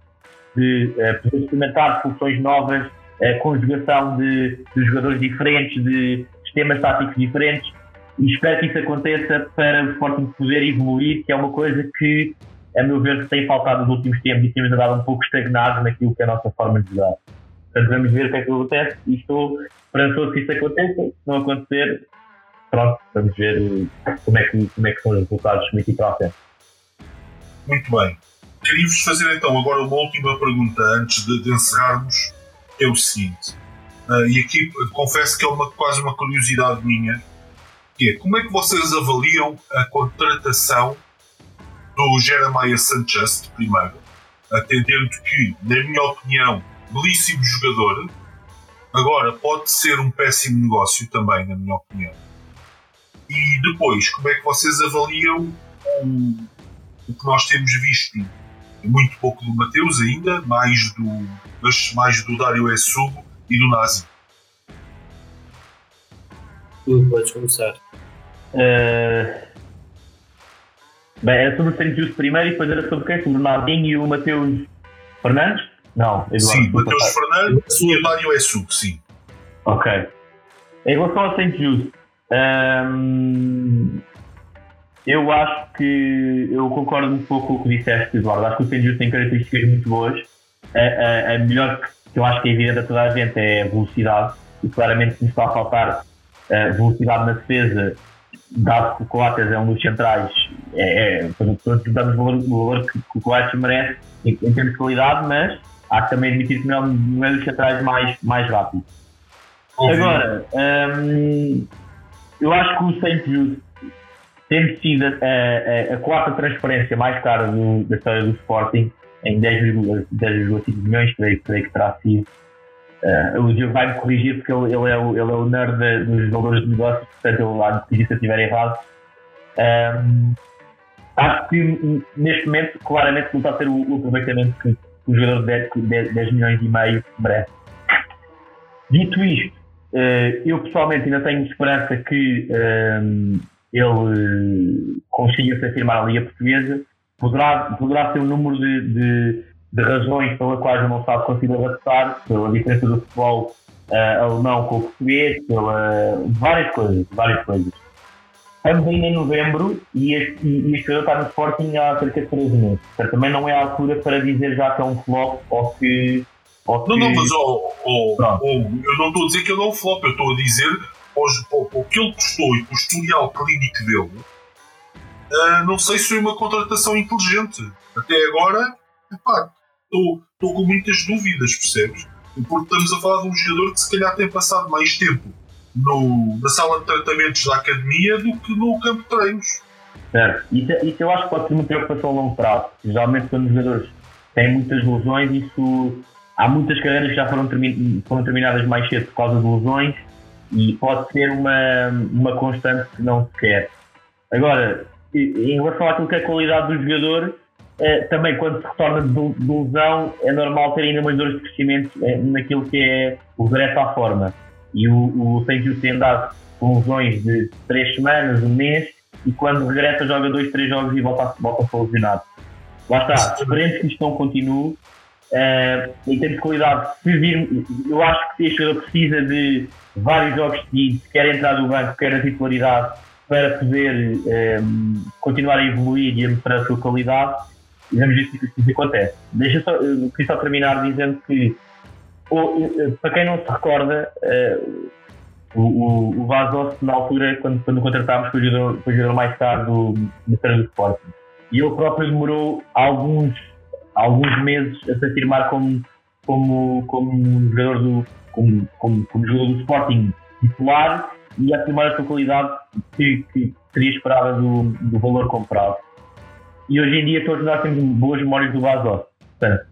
de uh, poder experimentar soluções novas, uh, conjugação de, de jogadores diferentes, de sistemas táticos diferentes e espero que isso aconteça para o Sporting poder evoluir, que é uma coisa que, a meu ver, tem faltado nos últimos tempos e temos andado um pouco estagnados naquilo que é a nossa forma de jogar. Portanto, vamos ver o que é que acontece e estou esperançoso que isso aconteça. Se não acontecer, pronto, vamos ver como é que, como é que são os resultados daqui para a. Muito bem. Queria-vos fazer então agora uma última pergunta antes de, de encerrarmos, que é o seguinte. Uh, e aqui confesso que é uma, quase uma curiosidade minha que é como é que vocês avaliam a contratação do Jeremiah Sanchez, primeiro, atendendo que, na minha opinião, belíssimo jogador, agora pode ser um péssimo negócio também, na minha opinião. E depois, como é que vocês avaliam o, o que nós temos visto? Muito pouco do Mateus ainda, mais do, mas mais do Dário Essugo e do Nazi. Tu podes começar. Uh... Bem, era sobre o. Just primeiro e depois era sobre quem? Sobre o Nardinho e o Mateus Fernandes? Não, Eduardo. Sim, Mateus Fernandes e o Mário Essuc, sim. Ok. Em relação ao St. Just, um, eu acho que eu concordo um pouco com o que disseste, Eduardo. Acho que o St. Just tem características muito boas. A, a, a melhor que eu acho que é evidente a toda a gente é a velocidade. E claramente nos está a faltar velocidade na defesa, dado que o Coates é um dos centrais, é, é, damos o valor, que, o Coates merece em, em, termos de qualidade, mas há que também admitir que não, não é dos centrais mais, mais rápidos. Agora, hum, eu acho que o Saint Just, tendo sido a, a, a, quarta transferência mais cara do, da história do Sporting, em 10,5 milhões, creio, creio que terá sido, Uh, o Diogo vai me corrigir porque ele, ele, é, o, ele é o nerd dos valores de negócios, portanto ele lá me corrigir se eu estiver errado. Um, acho que neste momento, claramente, não está a ter o, o aproveitamento que o jogador de 10, 10, 10, milhões e meio merece. Dito isto, uh, eu pessoalmente ainda tenho esperança que um, ele consiga se afirmar a Liga Portuguesa. Poderá, poderá ser um número de, de de razões pelas quais eu não sabe conseguir adaptar, pela diferença do futebol uh, alemão com o português, pela várias coisas, várias coisas. Estamos ainda em novembro e este, e este jogador está no Sporting há cerca de 13 meses. Portanto, também não é a altura para dizer já que é um flop ou que. Ou não, que... não, mas oh, oh, oh, eu não estou a dizer que ele é um flop, eu estou a dizer hoje, o que ele custou e o historial clínico dele. Uh, não sei se foi uma contratação inteligente. Até agora, epá, estou com muitas dúvidas, percebes? Porque estamos a falar de um jogador que se calhar tem passado mais tempo no, na sala de tratamentos da academia do que no campo de treinos. Certo, isso, isso eu acho que pode ser uma preocupação a longo prazo. Geralmente, quando os jogadores têm muitas lesões, isso há muitas carreiras que já foram, termi foram terminadas mais cedo por causa de lesões e pode ser uma, uma constante que não se quer. Agora, em relação àquilo que é a qualidade do jogador, é, também quando se retorna de, de lesão é normal ter ainda umas dores de crescimento é, naquilo que é o regresso à forma. E o, o Seixas tem andado com lesões de 3 semanas, um mês, e quando regressa joga 2, 3 jogos e volta, volta a ser lesionado. Lá está, esperemos que isto não continue. Uh, em termos de qualidade, se vir, eu acho que este jogador precisa de vários jogos seguidos, quer entrar do banco, quer na titularidade, para poder um, continuar a evoluir e a mostrar a sua qualidade. Vamos ver se isso acontece. Deixa só, eu queria só terminar dizendo que, ou, para quem não se recorda, uh, o, o, o na altura, quando, quando contratámos, foi o jogador, mais caro do, treino do Sporting. E ele próprio demorou alguns, alguns meses a se afirmar como, como, como jogador do como, como, como jogador do Sporting titular e a afirmar a sua qualidade que, que seria esperada do, do valor comprado. E hoje em dia todos nós temos boas memórias do Vazos. Portanto,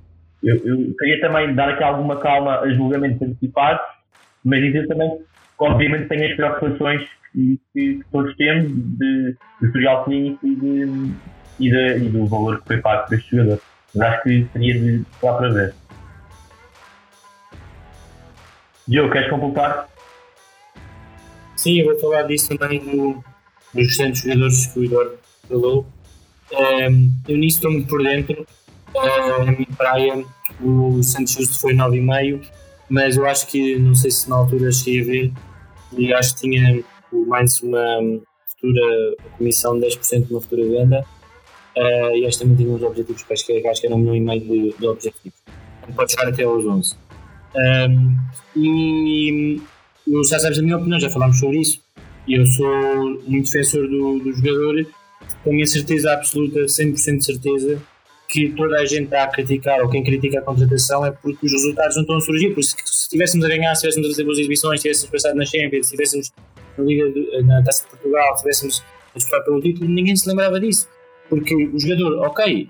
eu, eu queria também dar aqui alguma calma a julgamentos antecipados, mas dizer também obviamente tem as preocupações que, que todos temos de, de historial clínico e, de, e, de, e, do valor que foi pago para este jogador. Mas acho que seria de lá para ver. Diogo, queres completar? Sim, eu vou falar disso também do, dos restantes jogadores que o Eduardo falou. Eu nisso estou muito por dentro. Um, na minha praia, o Santos Justo foi 9,5, mas eu acho que, não sei se na altura cheguei a ver, e acho que tinha o Mainz uma futura comissão de 10% de uma futura venda. Uh, e que também tinha uns objetivos acho que, acho que era um milhão e meio de, de objetivos. Pode chegar até aos 11 um, e já sabes a minha opinião, já falámos sobre isso eu sou muito defensor do, do jogador tenho a certeza absoluta, 100% de certeza que toda a gente está a criticar, ou quem critica a contratação, é porque os resultados não estão a surgir. Por isso, se estivéssemos a ganhar, se estivéssemos a fazer boas exibições, se estivéssemos passado na Champions, se estivéssemos na, Liga de, na Taça de Portugal, se estivéssemos a disputar pelo título, ninguém se lembrava disso. Porque o jogador, ok,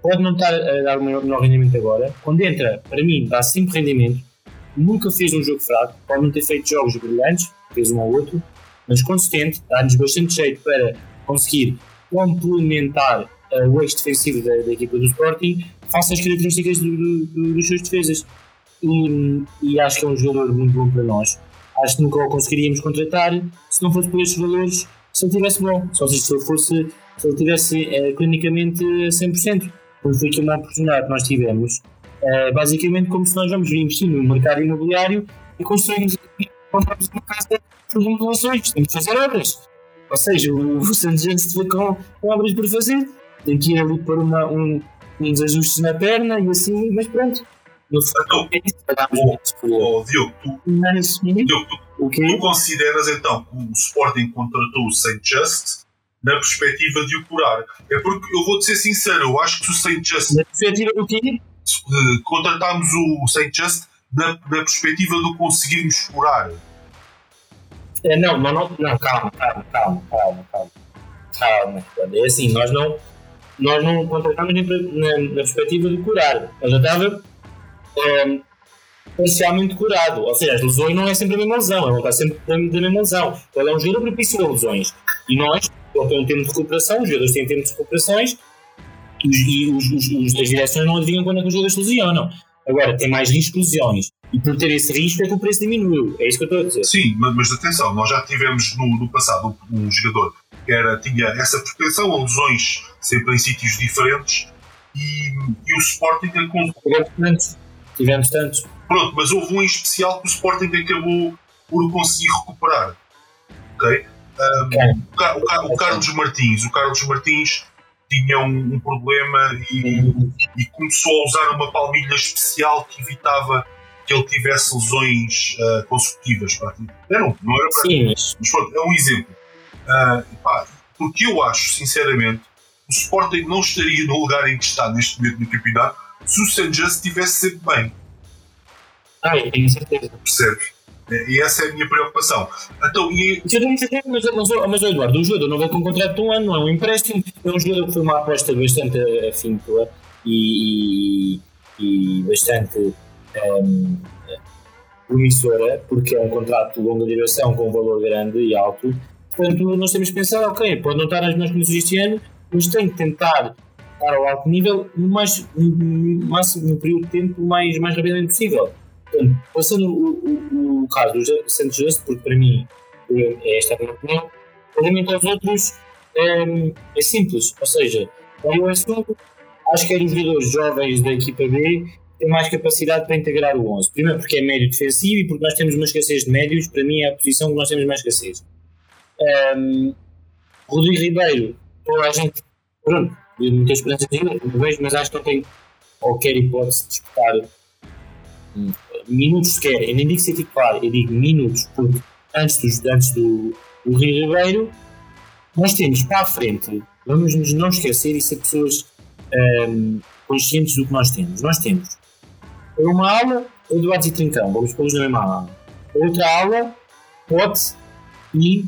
pode não estar a dar o melhor rendimento agora, quando entra, para mim, dá sempre rendimento, nunca fez um jogo fraco, pode não ter feito jogos brilhantes, fez um ou outro, mas consistente, dá-nos bastante jeito para conseguir complementar uh, o eixo defensivo da, da, equipa do Sporting face às características do, do, do, dos seus defesas. E, e, acho que é um jogador muito bom para nós. Acho que nunca o conseguiríamos contratar se não fosse por estes valores, se ele tivesse bom. Só se ele fosse, se ele tivesse uh, clinicamente a 100%. Porque foi aqui uma oportunidade que nós tivemos. Uh, basicamente, como se nós vamos investir no mercado imobiliário e construímos compramos uma casa por remodelações, temos de fazer obras. Ou seja, o, o Santos vê com, com obras por fazer tem que ir ali pôr uma, um, uns ajustes na perna e assim, mas pronto. No é isso oh, Diogo, tu, mas, Diogo, tu, tu consideras então que o Sporting contratou o Saint Just na perspectiva de o curar? É porque eu vou-te ser sincero, eu acho que o Saint Just. Na perspectiva do quê? Eh, contratámos o Saint Just na, na perspectiva de conseguirmos curar. É, não, não, não, não, calma, calma, calma, calma, calma. Calma, é assim, nós não nós não contratámos na, na, perspectiva de curar. Ele já estava um, parcialmente curado. Ou seja, as lesões não é sempre a mesma lesão, não está sempre da, mesma lesão. Ele é um jogador propício a lesões. E nós, ele tem um tempo de recuperação, os jogadores têm tempo de recuperações e os, os, os, as direções não adivinham quando é que os jogadores lesionam. Agora, tem mais risco de lesões. E por ter esse risco é que o preço diminuiu. É isso que eu estou a dizer. Sim, mas, mas atenção, nós já tivemos no, no passado um, um jogador que era, tinha essa proteção a lesões sempre em sítios diferentes e, e o Sporting tivemos tantos tivemos tantos pronto, mas houve um em especial que o Sporting acabou por conseguir recuperar ok? Um, okay. O, o, o, Carlos Martins o Carlos Martins tinha um, um problema e, e, começou a usar uma palmilha especial que evitava que ele tivesse lesões uh, consecutivas. Não, não era para Sim, mas... mas pronto, é um exemplo. Uh, pá, porque eu acho, sinceramente, o Sporting não estaria no lugar em que está neste momento no campeonato se o San Just estivesse sempre bem. Ah, eu tenho certeza. Percebes? E essa é a minha preocupação. Então, e... mas, mas, mas, Eduardo, o jogador não vai com um contrato de um ano, não é um empréstimo. É um jogador que foi uma aposta bastante afíntua e, e, e bastante um, promissora, porque é um contrato de longa duração com um valor grande e alto Portanto, nós temos que pensar, ok, pode não estar nas melhores condições este ano, mas tem que tentar estar ao alto nível no, mais, no, máximo, no período de tempo mais, mais rapidamente possível. Portanto, passando o, o, o caso do Santos Just, porque para mim é esta a minha opinião, relativamente aos outros é, é simples, ou seja, o assunto, acho que é dos jogadores jovens da equipa B tem mais capacidade para integrar o 11. Primeiro porque é médio defensivo e porque nós temos uma escassez de médios, para mim é a posição que nós temos mais escassez. Um, Rodrigo Ribeiro, toda a gente, pronto, muita esperança nele, vejo, mas acho que não tem qualquer hipótese de disputar hum, minutos sequer. Eu nem digo ser titular, eu digo minutos, porque antes, dos, antes do, do Rio Ribeiro, nós temos para a frente, vamos nos não esquecer e ser pessoas um, conscientes do que nós temos. Nós temos uma aula, Eduardo e Trincão, vamos pô-los na mesma aula. Outra aula, Pote e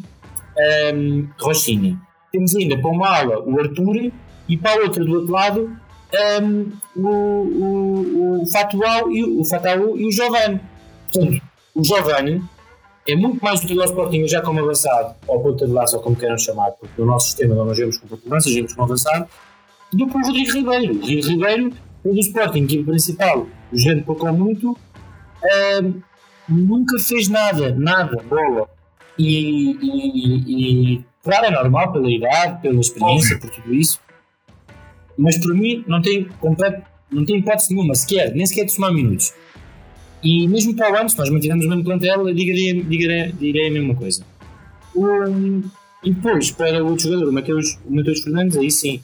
um, Rochinha. Temos ainda para uma aula o Arthur e para a outra do outro lado um, o, o, o Fatual e o, Fatual e o Giovanni. Portanto, o Giovanni é muito mais útil ao Sporting já como avançado, ou ponta de laço, ou como queiram chamar, porque no nosso sistema não nós vemos como ponta de lança, vemos como avançado, do que o Rodrigo Ribeiro. O Rodrigo Ribeiro, o do Sporting, equipe principal, jogando pouco ou muito, um, nunca fez nada, nada, bola. E, e, e, claro, é normal pela idade, pela experiência, por tudo isso, mas por mim não tem, completo, não tem hipótese nenhuma, sequer, nem sequer de somar minutos. E mesmo para o ano, se nós mantivermos o mesmo plantel, direi, direi, direi a mesma coisa. Um, e depois, para o outro jogador, o Mateus, o Mateus Fernandes, aí sim,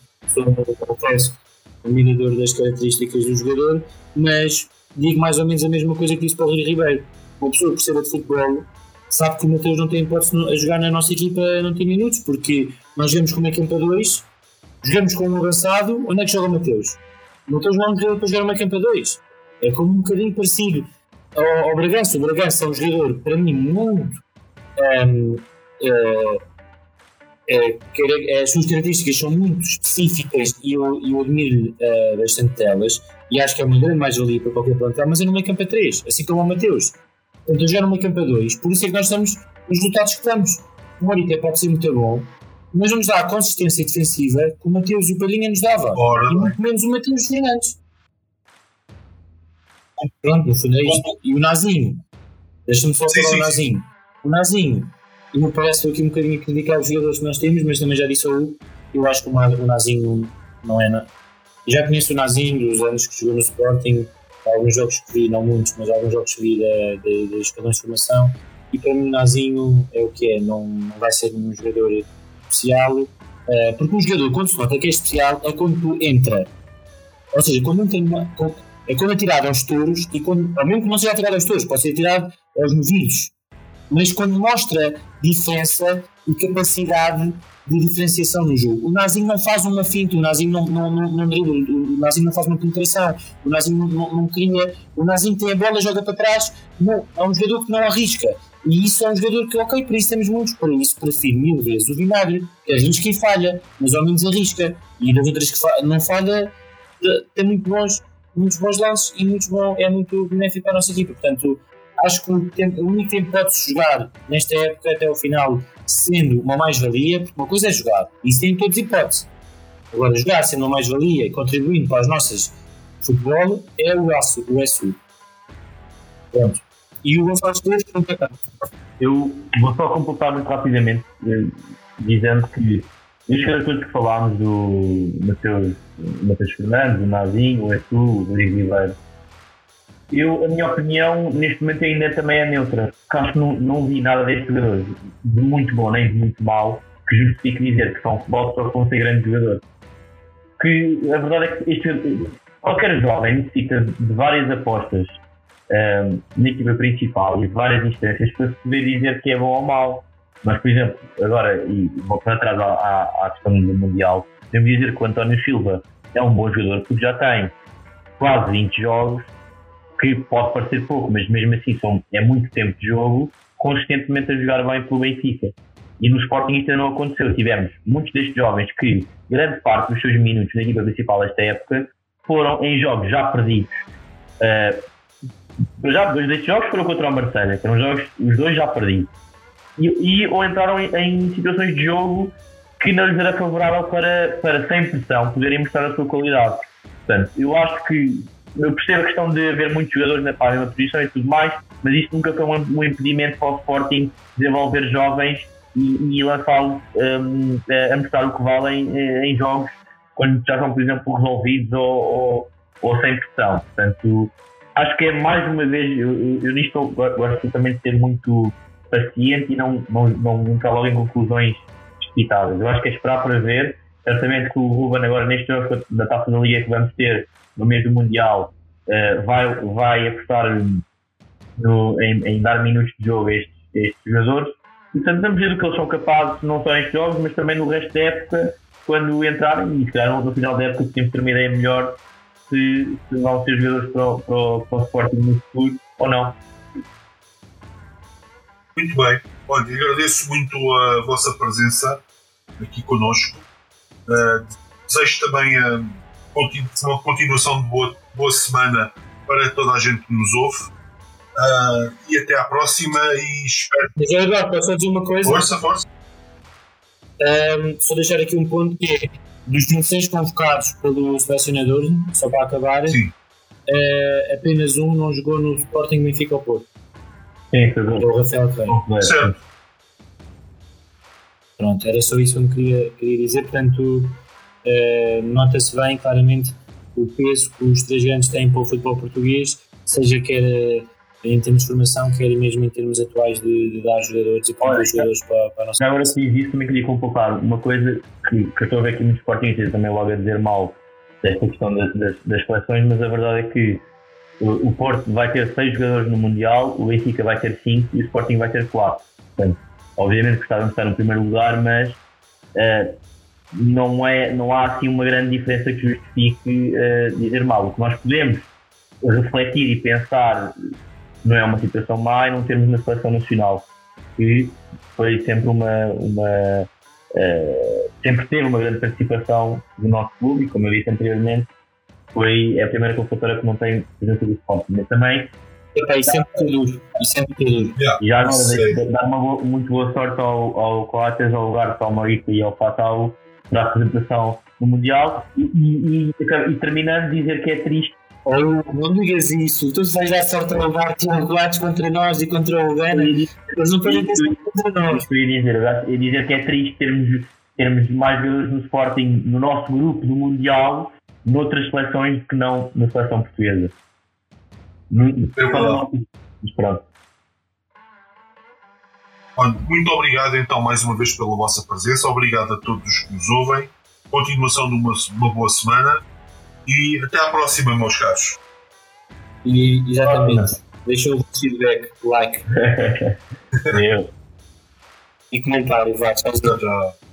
confesso, admirador das características do jogador, mas digo mais ou menos a mesma coisa que disse para o Rui Ribeiro. Uma pessoa que perceba de futebol sabe que o Mateus não tem hipótese a jogar na nossa equipa não tem minutos, porque nós vemos como é que é para dois jogamos com um avançado, onde é que joga o Mateus? O Mateus não é um jogador para jogar uma campa 2. É como um bocadinho parecido ao, ao Bragança. O Bragança é um jogador, para mim, muito. Um, uh, uh, as suas características são muito específicas e eu, eu admiro uh, bastante delas e acho que é uma grande mais-valia para qualquer plantel, mas é numa campa 3, assim como o Mateus. Portanto, eu jogar numa campa 2, por isso é que nós estamos nos resultados que estamos. O Morita pode ser muito bom, mas não nos dá a consistência defensiva que o Mateus e o Palhinha nos dava. Ora, e muito menos o Mateus Fernandes. Pronto, no fundo é isto. E o Nazinho. Deixa-me só falar sim, o Nazinho. Sim. O Nazinho, e me parece aqui um bocadinho a criticar os jogadores que nós temos, mas também já disse ao Hugo, eu acho que o Nazinho não é. Já conheço o Nazinho dos anos que jogou no Sporting, alguns jogos que vi, não muitos, mas alguns jogos que vi da, da, da de formação. E para mim, o Nazinho é o que é, não, não vai ser um jogador especial, uh, porque um jogador, quando se nota que é especial, é quando tu entra. Ou seja, quando não tem uma, é quando é tirado aos touros, e quando, ao mesmo que não seja tirado aos touros, pode ser tirado aos novilhos, mas quando mostra diferença e capacidade de diferenciação no jogo. O Nazinho não faz uma finta, o Nazinho não, não, não, não o Nazinho não faz uma penetração, o Nazinho não, não, não cria, o Nazinho tem a bola, joga para trás, não, é um jogador que não arrisca. E isso é um jogador que, ok, por isso temos muitos, por isso prefiro mil vezes o Vinagre, que arrisca e falha, mas ao menos arrisca. E das outras que fa não falha, tem muito bons, muitos bons lances e muito bom, é muito benéfico para a nossa equipa. Portanto, acho que o, o único tempo pode-se jogar nesta época até o final sendo uma mais-valia, porque uma coisa é jogar, isso tem todas hipóteses. Agora, jogar sendo uma mais-valia e contribuindo para as nossas futebol é o, aço, o SU. Pronto. E o Gonçalo Esteves Eu vou só completar muito rapidamente, eh, dizendo que os caracteres que falámos do Mateus, Fernandes, o Nazinho, o Etu, o Rodrigo Ribeiro, eu, a minha opinião neste momento ainda também é neutra, acho que não, não vi nada destes jogadores de muito bom nem de muito mau que justifique dizer que são futebol só vão ser grandes jogadores. Que a verdade é que este, qualquer jovem necessita de várias apostas um, na equipa principal e várias instâncias para se poder dizer que é bom ou mau. Mas, por exemplo, agora, e voltando atrás à, à, à questão do Mundial, podemos dizer que o António Silva é um bom jogador porque já tem quase 20 jogos, que pode parecer pouco, mas mesmo assim são, é muito tempo de jogo, consistentemente a jogar bem pelo Benfica. E no Sporting isso não aconteceu. Tivemos muitos destes jovens que, grande parte dos seus minutos na equipa principal desta época, foram em jogos já perdidos. Uh, já dois destes jogos foram contra o Marseille, eram jogos, os dois já perdidos. E, e, ou entraram em, em, situações de jogo que não lhes era favorável para, para sem pressão, poderem mostrar a sua qualidade. Portanto, eu acho que eu percebo a questão de haver muitos jogadores na mesma posição e tudo mais, mas isso nunca foi um, impedimento para o Sporting desenvolver jovens e, e lançá-los um, a mostrar o que valem em jogos quando já são, por exemplo, resolvidos ou, ou ou sem pressão. Portanto, acho que é mais uma vez, eu, eu, nisto gosto também de ser muito paciente e não, não, não nunca logo em conclusões precipitadas. Eu acho que é esperar para ver. Certamente que o Ruben agora neste jogo da Taça da Liga que vamos ter no mês do Mundial uh, vai, vai apostar no, em, em, dar minutos de jogo a estes, a estes jogadores. E, portanto, vamos ver o que eles são capazes, não só nestes jogos, mas também no resto da época, quando entrarem. E calhar no final da época temos ter uma ideia melhor se, se vão ser jogadores para o, para, o, para o Sporting no futuro ou não. Muito bem. Olha, agradeço muito a vossa presença aqui conosco. Uh, desejo também a, uma continuação de boa, boa semana para toda a gente que nos ouve. Uh, e até à próxima e espero. Mas agora posso só dizer uma coisa? Força, força. Um, só deixar aqui um ponto que é dos 26 convocados pelo selecionador, só para acabar, uh, apenas um não jogou no Sporting Benfica ao Porto. Sim, foi bom. O Rafael Feio. Certo. Pronto, era só isso que eu queria, queria dizer. Portanto, uh, nota-se bem claramente o peso que os três grandes têm para o futebol português, seja quer eh, em termos de formação, quer mesmo em termos atuais de, de dar jogadores e promover jogadores para, para a nossa. Agora, se diz isso, também queria completar uma coisa que, que eu estou a ver aqui muitos sportingistas também logo a dizer mal desta questão das, das, das seleções, mas a verdade é que o, o Porto vai ter seis jogadores no Mundial, o Benfica vai ter cinco e o Sporting vai ter quatro. Portanto, obviamente gostávamos de estar no primeiro lugar, mas uh, não, é, não há assim uma grande diferença que justifique uh, dizer mal. O que nós podemos refletir e pensar não é uma situação má e não termos na seleção nacional, que foi sempre uma, uma uh, sempre teve uma grande participação do nosso clube e como eu disse anteriormente foi a primeira convocatória que não tem presença do Sporting, mas também Epa, isso é muito duro. Isso é muito duro. Yeah, e já agora dar uma boa, muito boa sorte ao, ao Coates, ao lugar ao Mauricio e ao Fatal para a apresentação no Mundial e, e, e, e terminando dizer que é triste Oh, não digas isso, tu vais dar sorte a levar triangulados contra nós e contra o Gana, eles não podem ter sorte contra nós. Eu ia dizer, eu ia dizer que é triste termos, termos mais jogadores no Sporting no nosso grupo do Mundial noutras seleções que não na seleção portuguesa. Pronto. Muito obrigado então mais uma vez pela vossa presença, obrigado a todos que nos ouvem, continuação de uma, uma boa semana e até à próxima, meus caros. E, exatamente. Deixa o feedback, like. E comentário, vai. Tchau, tchau.